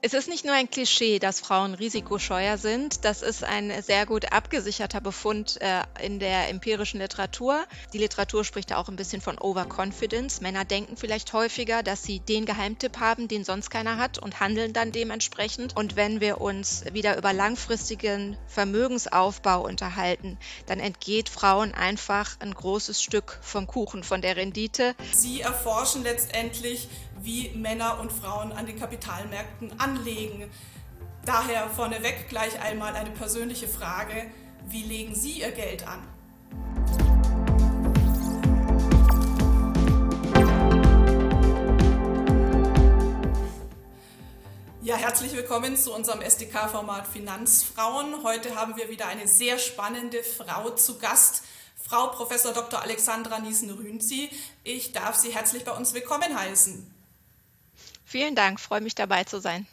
Es ist nicht nur ein Klischee, dass Frauen risikoscheuer sind. Das ist ein sehr gut abgesicherter Befund äh, in der empirischen Literatur. Die Literatur spricht da auch ein bisschen von Overconfidence. Männer denken vielleicht häufiger, dass sie den Geheimtipp haben, den sonst keiner hat und handeln dann dementsprechend. Und wenn wir uns wieder über langfristigen Vermögensaufbau unterhalten, dann entgeht Frauen einfach ein großes Stück vom Kuchen, von der Rendite. Sie erforschen letztendlich, wie Männer und Frauen an den Kapitalmärkten anlegen. Daher vorneweg gleich einmal eine persönliche Frage, wie legen Sie Ihr Geld an? Ja, herzlich willkommen zu unserem SDK-Format Finanzfrauen. Heute haben wir wieder eine sehr spannende Frau zu Gast, Frau Prof. Dr. Alexandra Niesen-Rünzi. Ich darf Sie herzlich bei uns willkommen heißen. Vielen Dank, freue mich dabei zu sein.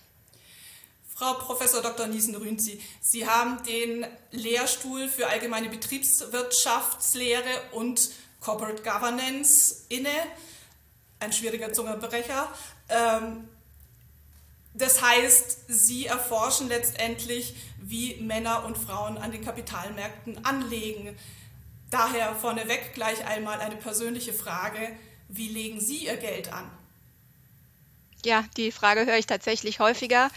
Frau Professor Dr. Niesen-Rünzi, Sie haben den Lehrstuhl für allgemeine Betriebswirtschaftslehre und Corporate Governance inne. Ein schwieriger Zungenbrecher. Ähm, das heißt, Sie erforschen letztendlich, wie Männer und Frauen an den Kapitalmärkten anlegen. Daher vorneweg gleich einmal eine persönliche Frage. Wie legen Sie Ihr Geld an? Ja, die Frage höre ich tatsächlich häufiger.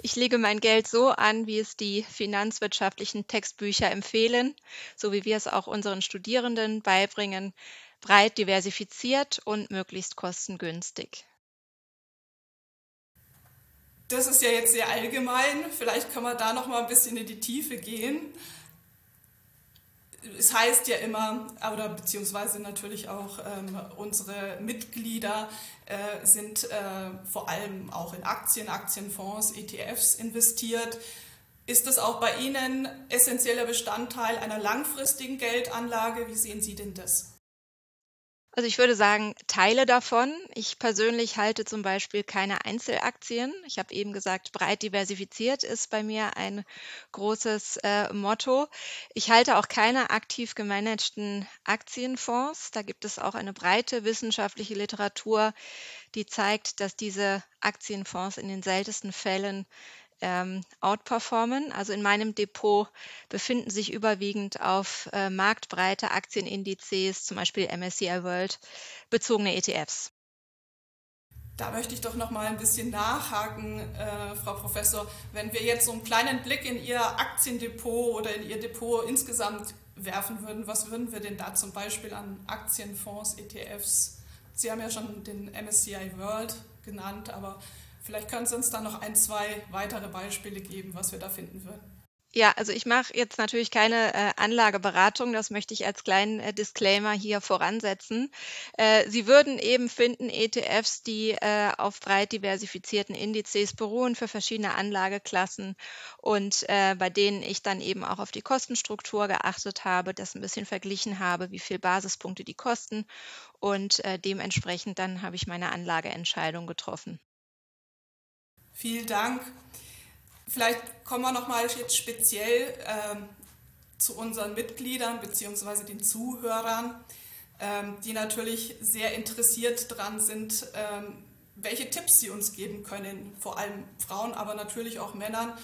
Ich lege mein Geld so an, wie es die finanzwirtschaftlichen Textbücher empfehlen, so wie wir es auch unseren Studierenden beibringen, breit diversifiziert und möglichst kostengünstig. Das ist ja jetzt sehr allgemein. Vielleicht kann man da noch mal ein bisschen in die Tiefe gehen es heißt ja immer, oder beziehungsweise natürlich auch ähm, unsere Mitglieder äh, sind äh, vor allem auch in Aktien, Aktienfonds, ETFs investiert. Ist das auch bei Ihnen essentieller Bestandteil einer langfristigen Geldanlage? Wie sehen Sie denn das? Also ich würde sagen, Teile davon. Ich persönlich halte zum Beispiel keine Einzelaktien. Ich habe eben gesagt, breit diversifiziert ist bei mir ein großes äh, Motto. Ich halte auch keine aktiv gemanagten Aktienfonds. Da gibt es auch eine breite wissenschaftliche Literatur, die zeigt, dass diese Aktienfonds in den seltensten Fällen ähm, outperformen. Also in meinem Depot befinden sich überwiegend auf äh, marktbreite Aktienindizes, zum Beispiel MSCI World, bezogene ETFs. Da möchte ich doch noch mal ein bisschen nachhaken, äh, Frau Professor. Wenn wir jetzt so einen kleinen Blick in Ihr Aktiendepot oder in Ihr Depot insgesamt werfen würden, was würden wir denn da zum Beispiel an Aktienfonds, ETFs? Sie haben ja schon den MSCI World genannt, aber Vielleicht können Sie uns dann noch ein, zwei weitere Beispiele geben, was wir da finden würden. Ja, also ich mache jetzt natürlich keine äh, Anlageberatung, das möchte ich als kleinen äh, Disclaimer hier voransetzen. Äh, Sie würden eben finden ETFs, die äh, auf breit diversifizierten Indizes beruhen für verschiedene Anlageklassen und äh, bei denen ich dann eben auch auf die Kostenstruktur geachtet habe, das ein bisschen verglichen habe, wie viel Basispunkte die kosten und äh, dementsprechend dann habe ich meine Anlageentscheidung getroffen. Vielen Dank. Vielleicht kommen wir noch mal jetzt speziell ähm, zu unseren Mitgliedern bzw. den Zuhörern, ähm, die natürlich sehr interessiert daran sind, ähm, welche Tipps sie uns geben können, vor allem Frauen, aber natürlich auch Männern,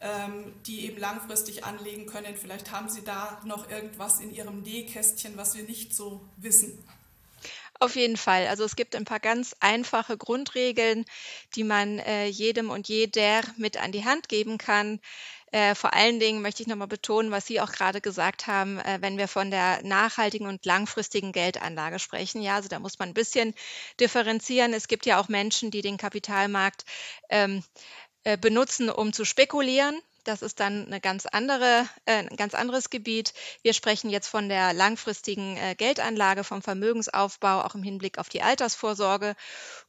ähm, die eben langfristig anlegen können. Vielleicht haben sie da noch irgendwas in ihrem Nähkästchen, was wir nicht so wissen. Auf jeden Fall. Also es gibt ein paar ganz einfache Grundregeln, die man äh, jedem und jeder mit an die Hand geben kann. Äh, vor allen Dingen möchte ich nochmal betonen, was Sie auch gerade gesagt haben, äh, wenn wir von der nachhaltigen und langfristigen Geldanlage sprechen. Ja, also da muss man ein bisschen differenzieren. Es gibt ja auch Menschen, die den Kapitalmarkt ähm, äh, benutzen, um zu spekulieren. Das ist dann eine ganz andere, äh, ein ganz anderes Gebiet. Wir sprechen jetzt von der langfristigen äh, Geldanlage, vom Vermögensaufbau, auch im Hinblick auf die Altersvorsorge.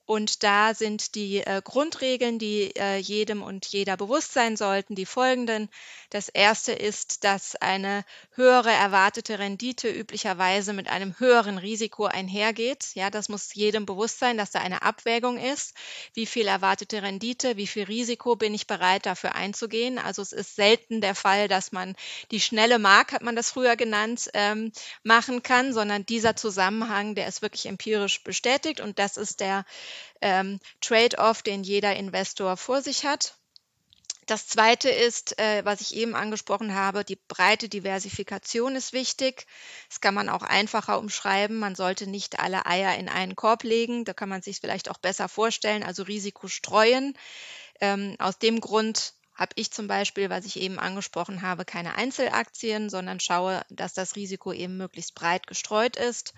Und da sind die äh, Grundregeln, die äh, jedem und jeder bewusst sein sollten, die folgenden. Das erste ist, dass eine höhere erwartete Rendite üblicherweise mit einem höheren Risiko einhergeht. Ja, das muss jedem bewusst sein, dass da eine Abwägung ist. Wie viel erwartete Rendite, wie viel Risiko bin ich bereit dafür einzugehen? Also es ist selten der Fall, dass man die schnelle Mark, hat man das früher genannt, ähm, machen kann, sondern dieser Zusammenhang, der ist wirklich empirisch bestätigt und das ist der ähm, Trade-off, den jeder Investor vor sich hat. Das zweite ist, äh, was ich eben angesprochen habe, die breite Diversifikation ist wichtig. Das kann man auch einfacher umschreiben. Man sollte nicht alle Eier in einen Korb legen. Da kann man sich vielleicht auch besser vorstellen, also Risiko streuen. Ähm, aus dem Grund habe ich zum Beispiel, was ich eben angesprochen habe, keine Einzelaktien, sondern schaue, dass das Risiko eben möglichst breit gestreut ist.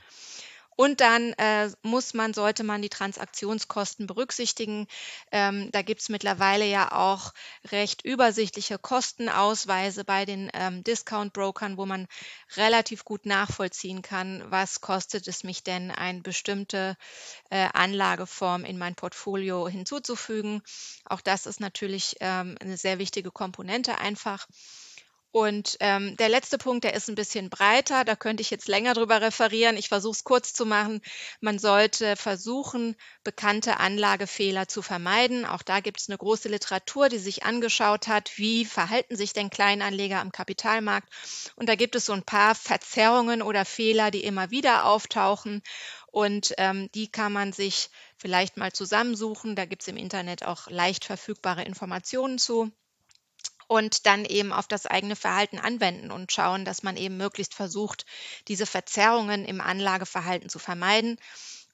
Und dann äh, muss man, sollte man die Transaktionskosten berücksichtigen. Ähm, da gibt es mittlerweile ja auch recht übersichtliche Kostenausweise bei den ähm, Discount-Brokern, wo man relativ gut nachvollziehen kann, was kostet es mich denn, eine bestimmte äh, Anlageform in mein Portfolio hinzuzufügen. Auch das ist natürlich ähm, eine sehr wichtige Komponente einfach. Und ähm, der letzte Punkt, der ist ein bisschen breiter, da könnte ich jetzt länger drüber referieren. Ich versuche es kurz zu machen. Man sollte versuchen, bekannte Anlagefehler zu vermeiden. Auch da gibt es eine große Literatur, die sich angeschaut hat, wie verhalten sich denn Kleinanleger am Kapitalmarkt. Und da gibt es so ein paar Verzerrungen oder Fehler, die immer wieder auftauchen. Und ähm, die kann man sich vielleicht mal zusammensuchen. Da gibt es im Internet auch leicht verfügbare Informationen zu und dann eben auf das eigene Verhalten anwenden und schauen, dass man eben möglichst versucht, diese Verzerrungen im Anlageverhalten zu vermeiden.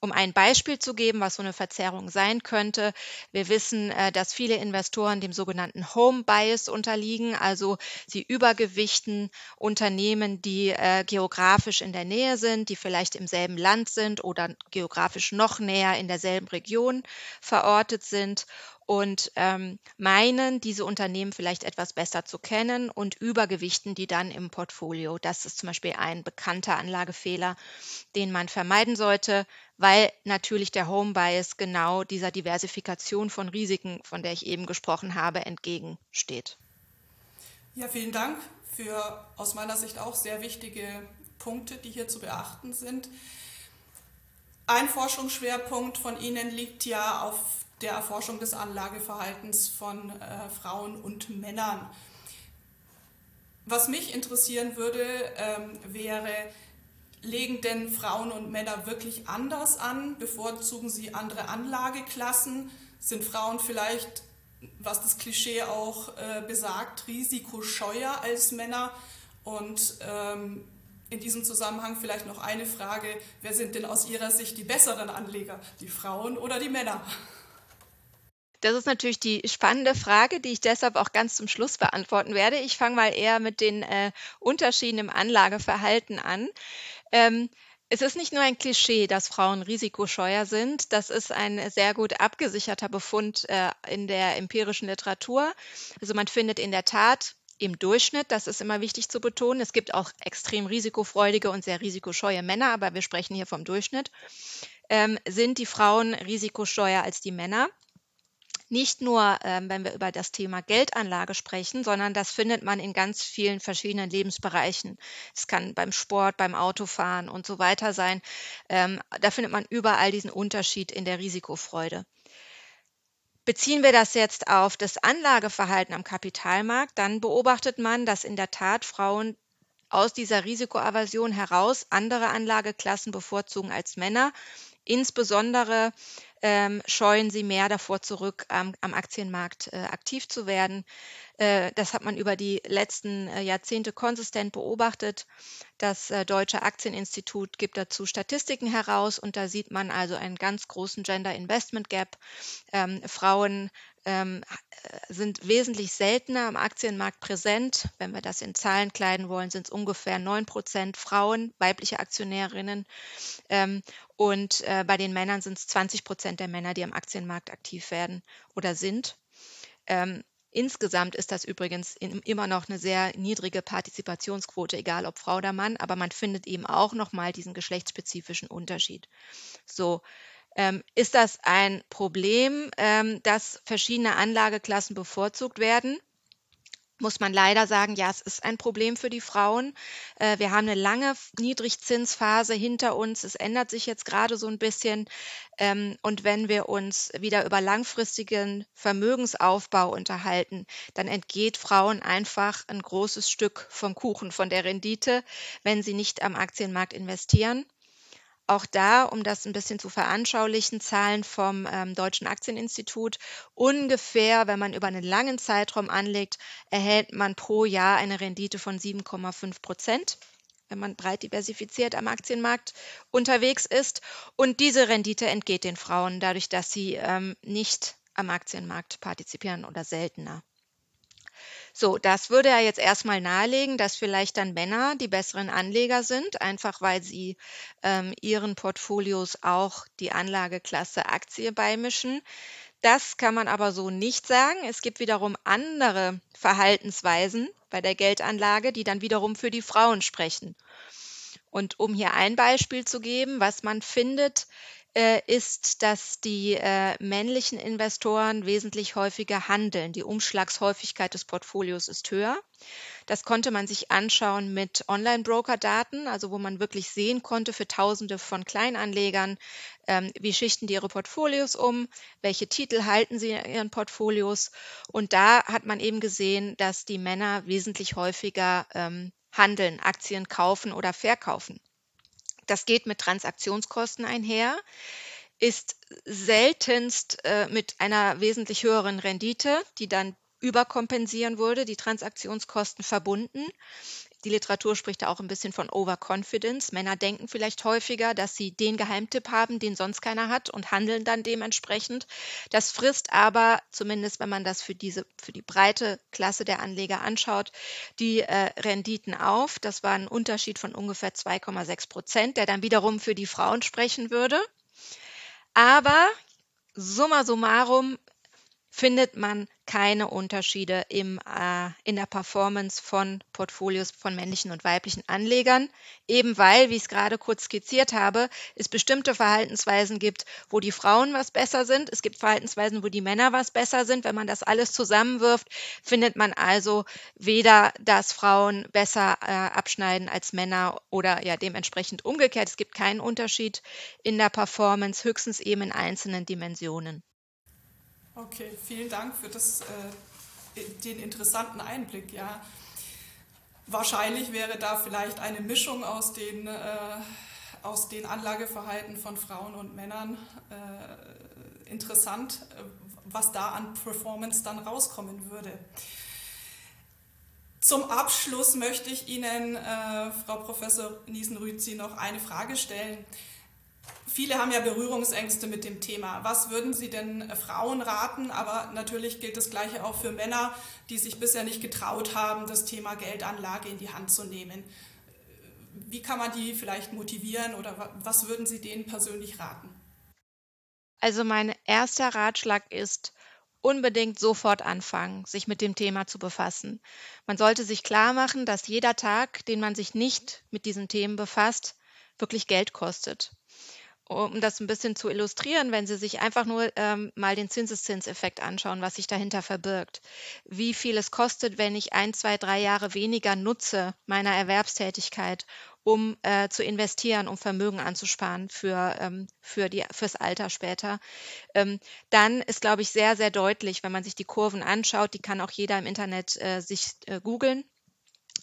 Um ein Beispiel zu geben, was so eine Verzerrung sein könnte, wir wissen, äh, dass viele Investoren dem sogenannten Home Bias unterliegen, also sie übergewichten Unternehmen, die äh, geografisch in der Nähe sind, die vielleicht im selben Land sind oder geografisch noch näher in derselben Region verortet sind und ähm, meinen, diese Unternehmen vielleicht etwas besser zu kennen und übergewichten die dann im Portfolio. Das ist zum Beispiel ein bekannter Anlagefehler, den man vermeiden sollte, weil natürlich der Home Bias genau dieser Diversifikation von Risiken, von der ich eben gesprochen habe, entgegensteht. Ja, vielen Dank für aus meiner Sicht auch sehr wichtige Punkte, die hier zu beachten sind. Ein Forschungsschwerpunkt von Ihnen liegt ja auf der Erforschung des Anlageverhaltens von äh, Frauen und Männern. Was mich interessieren würde, ähm, wäre, legen denn Frauen und Männer wirklich anders an? Bevorzugen sie andere Anlageklassen? Sind Frauen vielleicht, was das Klischee auch äh, besagt, risikoscheuer als Männer? Und ähm, in diesem Zusammenhang vielleicht noch eine Frage, wer sind denn aus Ihrer Sicht die besseren Anleger, die Frauen oder die Männer? Das ist natürlich die spannende Frage, die ich deshalb auch ganz zum Schluss beantworten werde. Ich fange mal eher mit den äh, Unterschieden im Anlageverhalten an. Ähm, es ist nicht nur ein Klischee, dass Frauen risikoscheuer sind. Das ist ein sehr gut abgesicherter Befund äh, in der empirischen Literatur. Also man findet in der Tat im Durchschnitt, das ist immer wichtig zu betonen, es gibt auch extrem risikofreudige und sehr risikoscheue Männer, aber wir sprechen hier vom Durchschnitt, ähm, sind die Frauen risikoscheuer als die Männer nicht nur, ähm, wenn wir über das Thema Geldanlage sprechen, sondern das findet man in ganz vielen verschiedenen Lebensbereichen. Es kann beim Sport, beim Autofahren und so weiter sein. Ähm, da findet man überall diesen Unterschied in der Risikofreude. Beziehen wir das jetzt auf das Anlageverhalten am Kapitalmarkt, dann beobachtet man, dass in der Tat Frauen aus dieser Risikoaversion heraus andere Anlageklassen bevorzugen als Männer. Insbesondere ähm, scheuen sie mehr davor zurück, am, am Aktienmarkt äh, aktiv zu werden. Äh, das hat man über die letzten äh, Jahrzehnte konsistent beobachtet. Das äh, Deutsche Aktieninstitut gibt dazu Statistiken heraus und da sieht man also einen ganz großen Gender Investment Gap. Ähm, Frauen ähm, äh, sind wesentlich seltener am Aktienmarkt präsent. Wenn wir das in Zahlen kleiden wollen, sind es ungefähr 9 Prozent Frauen, weibliche Aktionärinnen. Ähm, und äh, bei den Männern sind es 20 Prozent der Männer, die am Aktienmarkt aktiv werden oder sind. Ähm, insgesamt ist das übrigens immer noch eine sehr niedrige Partizipationsquote, egal ob Frau oder Mann, aber man findet eben auch nochmal diesen geschlechtsspezifischen Unterschied. So, ähm, ist das ein Problem, ähm, dass verschiedene Anlageklassen bevorzugt werden? Muss man leider sagen, ja, es ist ein Problem für die Frauen. Äh, wir haben eine lange Niedrigzinsphase hinter uns. Es ändert sich jetzt gerade so ein bisschen. Ähm, und wenn wir uns wieder über langfristigen Vermögensaufbau unterhalten, dann entgeht Frauen einfach ein großes Stück vom Kuchen, von der Rendite, wenn sie nicht am Aktienmarkt investieren. Auch da, um das ein bisschen zu veranschaulichen, Zahlen vom ähm, Deutschen Aktieninstitut. Ungefähr, wenn man über einen langen Zeitraum anlegt, erhält man pro Jahr eine Rendite von 7,5 Prozent wenn man breit diversifiziert am Aktienmarkt unterwegs ist. Und diese Rendite entgeht den Frauen dadurch, dass sie ähm, nicht am Aktienmarkt partizipieren oder seltener. So, das würde ja jetzt erstmal nahelegen, dass vielleicht dann Männer die besseren Anleger sind, einfach weil sie ähm, ihren Portfolios auch die Anlageklasse Aktie beimischen. Das kann man aber so nicht sagen. Es gibt wiederum andere Verhaltensweisen bei der Geldanlage, die dann wiederum für die Frauen sprechen. Und um hier ein Beispiel zu geben, was man findet, äh, ist, dass die äh, männlichen Investoren wesentlich häufiger handeln. Die Umschlagshäufigkeit des Portfolios ist höher. Das konnte man sich anschauen mit Online-Broker-Daten, also wo man wirklich sehen konnte für Tausende von Kleinanlegern, ähm, wie schichten die ihre Portfolios um, welche Titel halten sie in ihren Portfolios. Und da hat man eben gesehen, dass die Männer wesentlich häufiger ähm, handeln, Aktien kaufen oder verkaufen. Das geht mit Transaktionskosten einher, ist seltenst äh, mit einer wesentlich höheren Rendite, die dann überkompensieren würde, die Transaktionskosten verbunden. Die Literatur spricht da auch ein bisschen von Overconfidence. Männer denken vielleicht häufiger, dass sie den Geheimtipp haben, den sonst keiner hat und handeln dann dementsprechend. Das frisst aber, zumindest wenn man das für diese, für die breite Klasse der Anleger anschaut, die äh, Renditen auf. Das war ein Unterschied von ungefähr 2,6 Prozent, der dann wiederum für die Frauen sprechen würde. Aber summa summarum findet man keine Unterschiede im, äh, in der Performance von Portfolios von männlichen und weiblichen Anlegern, eben weil, wie ich es gerade kurz skizziert habe, es bestimmte Verhaltensweisen gibt, wo die Frauen was besser sind. Es gibt Verhaltensweisen, wo die Männer was besser sind. Wenn man das alles zusammenwirft, findet man also weder, dass Frauen besser äh, abschneiden als Männer oder ja dementsprechend umgekehrt. Es gibt keinen Unterschied in der Performance, höchstens eben in einzelnen Dimensionen. Okay, vielen Dank für das, äh, den interessanten Einblick. Ja. Wahrscheinlich wäre da vielleicht eine Mischung aus den, äh, aus den Anlageverhalten von Frauen und Männern äh, interessant, was da an Performance dann rauskommen würde. Zum Abschluss möchte ich Ihnen, äh, Frau Professor Niesen-Rüzi, noch eine Frage stellen. Viele haben ja Berührungsängste mit dem Thema. Was würden Sie denn äh, Frauen raten? Aber natürlich gilt das Gleiche auch für Männer, die sich bisher nicht getraut haben, das Thema Geldanlage in die Hand zu nehmen. Wie kann man die vielleicht motivieren oder was würden Sie denen persönlich raten? Also mein erster Ratschlag ist, unbedingt sofort anfangen, sich mit dem Thema zu befassen. Man sollte sich klar machen, dass jeder Tag, den man sich nicht mit diesen Themen befasst, wirklich Geld kostet um das ein bisschen zu illustrieren, wenn Sie sich einfach nur ähm, mal den Zinseszinseffekt anschauen, was sich dahinter verbirgt. Wie viel es kostet, wenn ich ein, zwei, drei Jahre weniger nutze meiner Erwerbstätigkeit, um äh, zu investieren, um Vermögen anzusparen für, ähm, für die, fürs Alter später. Ähm, dann ist, glaube ich, sehr, sehr deutlich, wenn man sich die Kurven anschaut, die kann auch jeder im Internet äh, sich äh, googeln,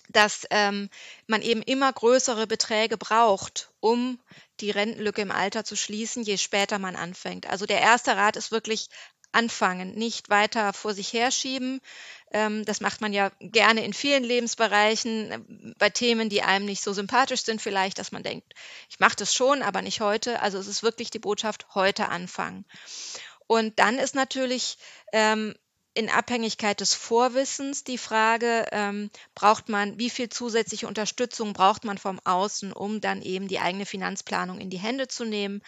dass ähm, man eben immer größere Beträge braucht, um die Rentenlücke im Alter zu schließen, je später man anfängt. Also der erste Rat ist wirklich anfangen, nicht weiter vor sich herschieben. Ähm, das macht man ja gerne in vielen Lebensbereichen, äh, bei Themen, die einem nicht so sympathisch sind, vielleicht, dass man denkt, ich mache das schon, aber nicht heute. Also es ist wirklich die Botschaft, heute anfangen. Und dann ist natürlich ähm, in Abhängigkeit des Vorwissens die Frage, ähm, braucht man, wie viel zusätzliche Unterstützung braucht man vom Außen, um dann eben die eigene Finanzplanung in die Hände zu nehmen.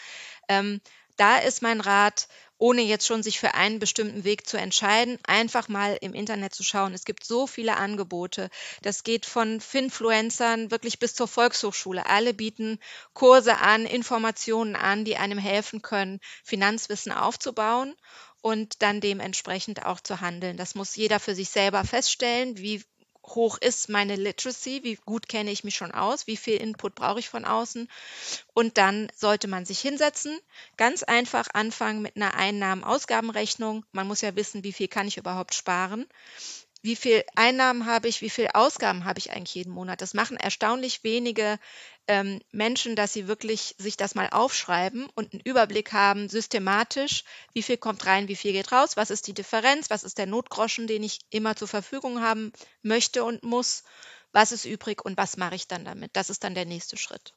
Ähm, da ist mein Rat, ohne jetzt schon sich für einen bestimmten Weg zu entscheiden, einfach mal im Internet zu schauen. Es gibt so viele Angebote. Das geht von Finfluencern wirklich bis zur Volkshochschule. Alle bieten Kurse an, Informationen an, die einem helfen können, Finanzwissen aufzubauen und dann dementsprechend auch zu handeln. Das muss jeder für sich selber feststellen, wie hoch ist meine Literacy, wie gut kenne ich mich schon aus, wie viel Input brauche ich von außen. Und dann sollte man sich hinsetzen, ganz einfach anfangen mit einer Einnahmen-Ausgabenrechnung. Man muss ja wissen, wie viel kann ich überhaupt sparen. Wie viel Einnahmen habe ich, wie viel Ausgaben habe ich eigentlich jeden Monat. Das machen erstaunlich wenige ähm, Menschen, dass sie wirklich sich das mal aufschreiben und einen Überblick haben, systematisch, wie viel kommt rein, wie viel geht raus, was ist die Differenz, was ist der Notgroschen, den ich immer zur Verfügung haben möchte und muss, was ist übrig und was mache ich dann damit. Das ist dann der nächste Schritt.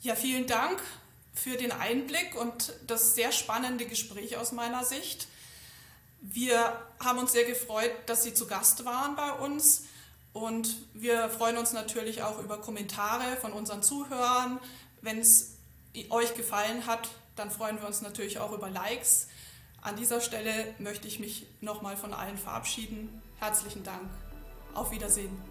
Ja, vielen Dank für den Einblick und das sehr spannende Gespräch aus meiner Sicht. Wir haben uns sehr gefreut, dass Sie zu Gast waren bei uns und wir freuen uns natürlich auch über Kommentare von unseren Zuhörern. Wenn es euch gefallen hat, dann freuen wir uns natürlich auch über Likes. An dieser Stelle möchte ich mich nochmal von allen verabschieden. Herzlichen Dank. Auf Wiedersehen.